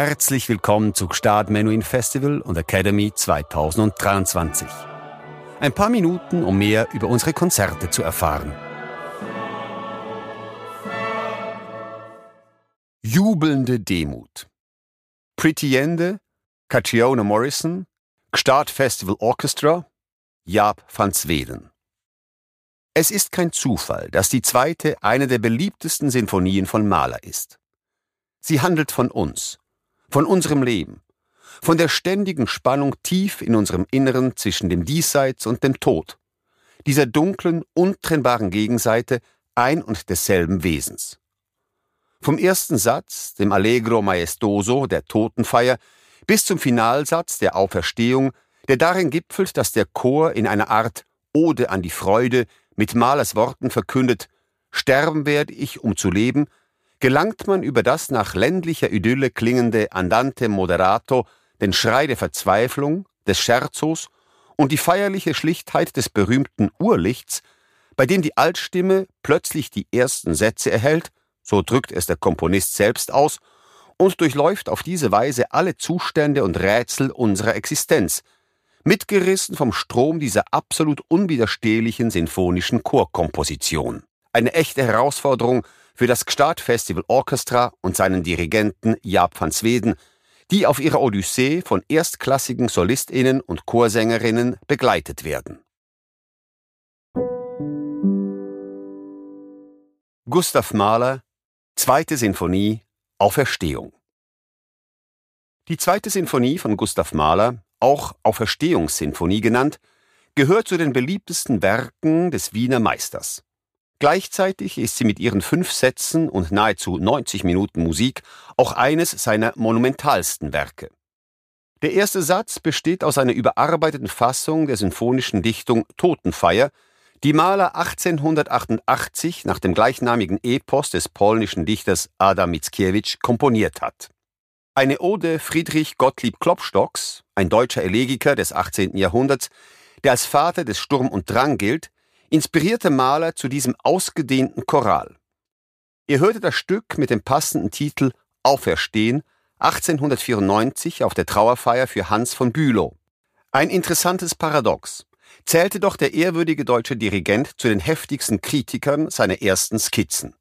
Herzlich willkommen zu Gstaad Menuhin Festival und Academy 2023. Ein paar Minuten, um mehr über unsere Konzerte zu erfahren. Jubelnde Demut. Pretty Ende, Catriona Morrison, Gstaad Festival Orchestra, Jaap van Zweden. Es ist kein Zufall, dass die zweite eine der beliebtesten Sinfonien von Mahler ist. Sie handelt von uns, von unserem Leben, von der ständigen Spannung tief in unserem Inneren zwischen dem Diesseits und dem Tod, dieser dunklen, untrennbaren Gegenseite ein und desselben Wesens. Vom ersten Satz, dem Allegro Maestoso der Totenfeier, bis zum Finalsatz der Auferstehung, der darin gipfelt, dass der Chor in einer Art Ode an die Freude mit Malers Worten verkündet, Sterben werde ich, um zu leben, gelangt man über das nach ländlicher Idylle klingende Andante Moderato, den Schrei der Verzweiflung, des Scherzos und die feierliche Schlichtheit des berühmten Urlichts, bei dem die Altstimme plötzlich die ersten Sätze erhält, so drückt es der Komponist selbst aus, und durchläuft auf diese Weise alle Zustände und Rätsel unserer Existenz, mitgerissen vom Strom dieser absolut unwiderstehlichen sinfonischen Chorkomposition. Eine echte Herausforderung für das Gstaad Festival Orchestra und seinen Dirigenten Jaap van Zweden, die auf ihrer Odyssee von erstklassigen Solistinnen und Chorsängerinnen begleitet werden. Gustav Mahler, Zweite Sinfonie, Auferstehung. Die zweite Sinfonie von Gustav Mahler, auch Auferstehungssinfonie genannt, gehört zu den beliebtesten Werken des Wiener Meisters. Gleichzeitig ist sie mit ihren fünf Sätzen und nahezu 90 Minuten Musik auch eines seiner monumentalsten Werke. Der erste Satz besteht aus einer überarbeiteten Fassung der sinfonischen Dichtung Totenfeier, die Mahler 1888 nach dem gleichnamigen Epos des polnischen Dichters Adam Mickiewicz komponiert hat. Eine Ode Friedrich Gottlieb Klopstocks, ein deutscher Elegiker des 18. Jahrhunderts, der als Vater des Sturm und Drang gilt, inspirierte Mahler zu diesem ausgedehnten Choral. Ihr hörte das Stück mit dem passenden Titel Auferstehen 1894 auf der Trauerfeier für Hans von Bülow. Ein interessantes Paradox. Zählte doch der ehrwürdige deutsche Dirigent zu den heftigsten Kritikern seiner ersten Skizzen.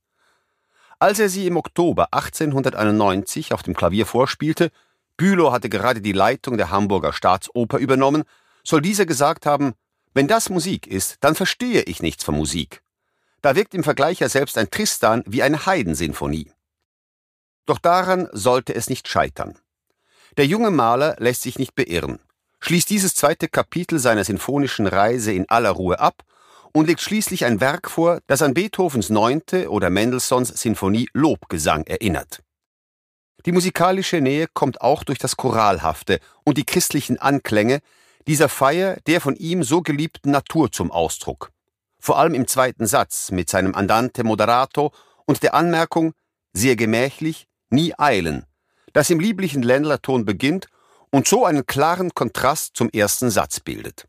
Als er sie im Oktober 1891 auf dem Klavier vorspielte, Bülow hatte gerade die Leitung der Hamburger Staatsoper übernommen, soll dieser gesagt haben, wenn das Musik ist, dann verstehe ich nichts von Musik. Da wirkt im Vergleich ja selbst ein Tristan wie eine Heidensinfonie. Doch daran sollte es nicht scheitern. Der junge Maler lässt sich nicht beirren, schließt dieses zweite Kapitel seiner sinfonischen Reise in aller Ruhe ab und legt schließlich ein Werk vor, das an Beethovens neunte oder Mendelssohns Sinfonie Lobgesang erinnert. Die musikalische Nähe kommt auch durch das Choralhafte und die christlichen Anklänge, dieser Feier der von ihm so geliebten Natur zum Ausdruck. Vor allem im zweiten Satz mit seinem Andante Moderato und der Anmerkung sehr gemächlich, nie eilen, das im lieblichen Ländlerton beginnt und so einen klaren Kontrast zum ersten Satz bildet.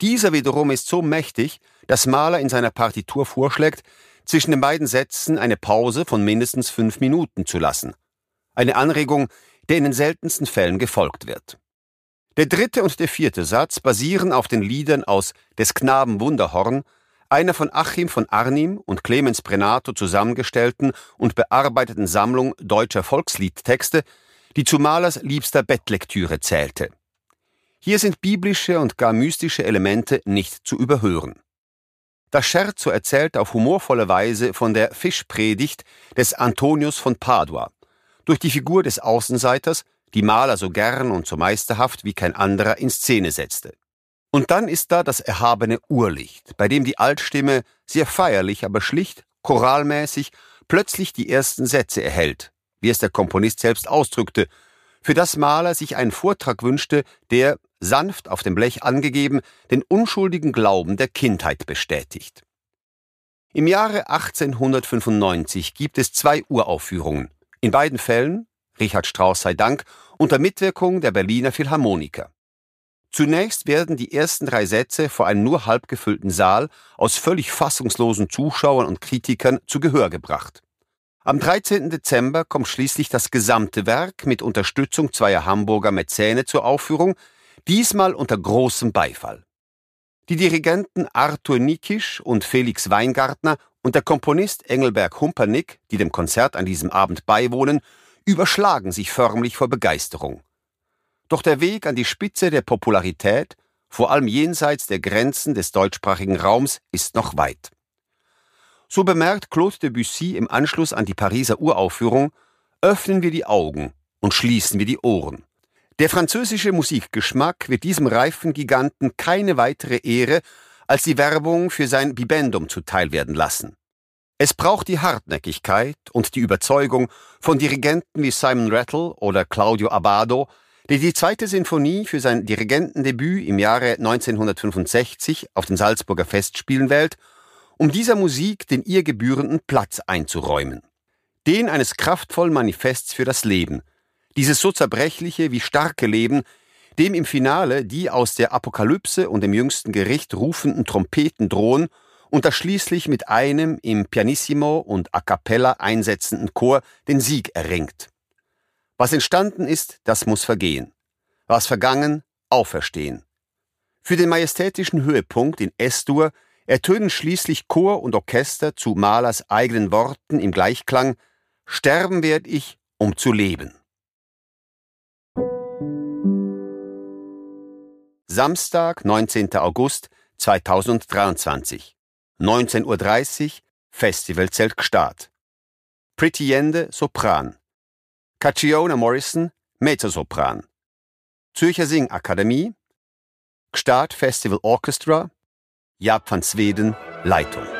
Dieser wiederum ist so mächtig, dass Mahler in seiner Partitur vorschlägt, zwischen den beiden Sätzen eine Pause von mindestens fünf Minuten zu lassen. Eine Anregung, der in den seltensten Fällen gefolgt wird. Der dritte und der vierte Satz basieren auf den Liedern aus Des Knaben Wunderhorn, einer von Achim von Arnim und Clemens Brenato zusammengestellten und bearbeiteten Sammlung deutscher Volksliedtexte, die zu Malers liebster Bettlektüre zählte. Hier sind biblische und gar mystische Elemente nicht zu überhören. Das Scherzo erzählt auf humorvolle Weise von der Fischpredigt des Antonius von Padua. Durch die Figur des Außenseiters die Maler so gern und so meisterhaft wie kein anderer in Szene setzte. Und dann ist da das erhabene Urlicht, bei dem die Altstimme sehr feierlich, aber schlicht, choralmäßig, plötzlich die ersten Sätze erhält, wie es der Komponist selbst ausdrückte, für das Maler sich einen Vortrag wünschte, der, sanft auf dem Blech angegeben, den unschuldigen Glauben der Kindheit bestätigt. Im Jahre 1895 gibt es zwei Uraufführungen. In beiden Fällen, Richard Strauss sei Dank, unter Mitwirkung der Berliner Philharmoniker. Zunächst werden die ersten drei Sätze vor einem nur halb gefüllten Saal aus völlig fassungslosen Zuschauern und Kritikern zu Gehör gebracht. Am 13. Dezember kommt schließlich das gesamte Werk mit Unterstützung zweier Hamburger Mäzene zur Aufführung, diesmal unter großem Beifall. Die Dirigenten Arthur Nikisch und Felix Weingartner und der Komponist Engelberg Humpernick, die dem Konzert an diesem Abend beiwohnen, überschlagen sich förmlich vor Begeisterung. Doch der Weg an die Spitze der Popularität, vor allem jenseits der Grenzen des deutschsprachigen Raums, ist noch weit. So bemerkt Claude Debussy im Anschluss an die Pariser Uraufführung, öffnen wir die Augen und schließen wir die Ohren. Der französische Musikgeschmack wird diesem reifen Giganten keine weitere Ehre als die Werbung für sein Bibendum zuteil werden lassen. Es braucht die Hartnäckigkeit und die Überzeugung von Dirigenten wie Simon Rattle oder Claudio Abbado, der die zweite Sinfonie für sein Dirigentendebüt im Jahre 1965 auf den Salzburger Festspielen wählt, um dieser Musik den ihr gebührenden Platz einzuräumen. Den eines kraftvollen Manifests für das Leben, dieses so zerbrechliche wie starke Leben, dem im Finale die aus der Apokalypse und dem jüngsten Gericht rufenden Trompeten drohen und das schließlich mit einem im Pianissimo und a cappella einsetzenden Chor den Sieg erringt. Was entstanden ist, das muss vergehen. Was vergangen, auferstehen. Für den majestätischen Höhepunkt in S-Dur ertönen schließlich Chor und Orchester zu Malers eigenen Worten im Gleichklang Sterben werd ich, um zu leben. Samstag, 19. August 2023. 19.30 Uhr Festivalzelt Gstaad. Pretty Yende Sopran. Caciona Morrison Mezzosopran. Zürcher Singakademie. Gstaad Festival Orchestra. Jaap van Sweden Leitung.